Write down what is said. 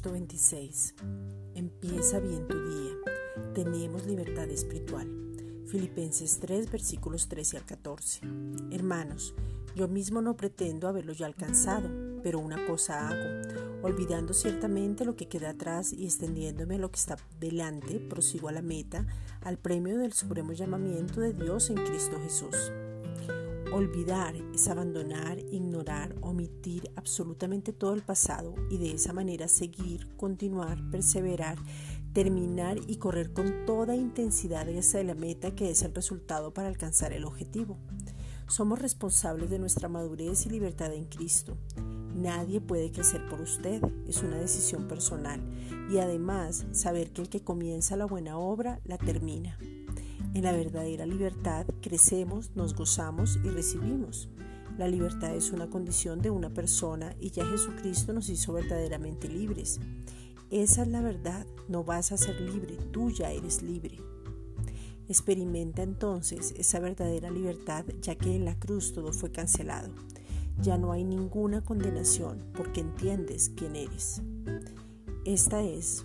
6. Empieza bien tu día. Tenemos libertad espiritual. Filipenses 3 versículos 13 al 14. Hermanos, yo mismo no pretendo haberlo ya alcanzado, pero una cosa hago, olvidando ciertamente lo que queda atrás y extendiéndome a lo que está delante, prosigo a la meta, al premio del supremo llamamiento de Dios en Cristo Jesús. Olvidar es abandonar, ignorar, omitir absolutamente todo el pasado y de esa manera seguir, continuar, perseverar, terminar y correr con toda intensidad hacia la meta que es el resultado para alcanzar el objetivo. Somos responsables de nuestra madurez y libertad en Cristo. Nadie puede crecer por usted, es una decisión personal y además saber que el que comienza la buena obra la termina. En la verdadera libertad crecemos, nos gozamos y recibimos. La libertad es una condición de una persona y ya Jesucristo nos hizo verdaderamente libres. Esa es la verdad, no vas a ser libre, tú ya eres libre. Experimenta entonces esa verdadera libertad ya que en la cruz todo fue cancelado. Ya no hay ninguna condenación porque entiendes quién eres. Esta es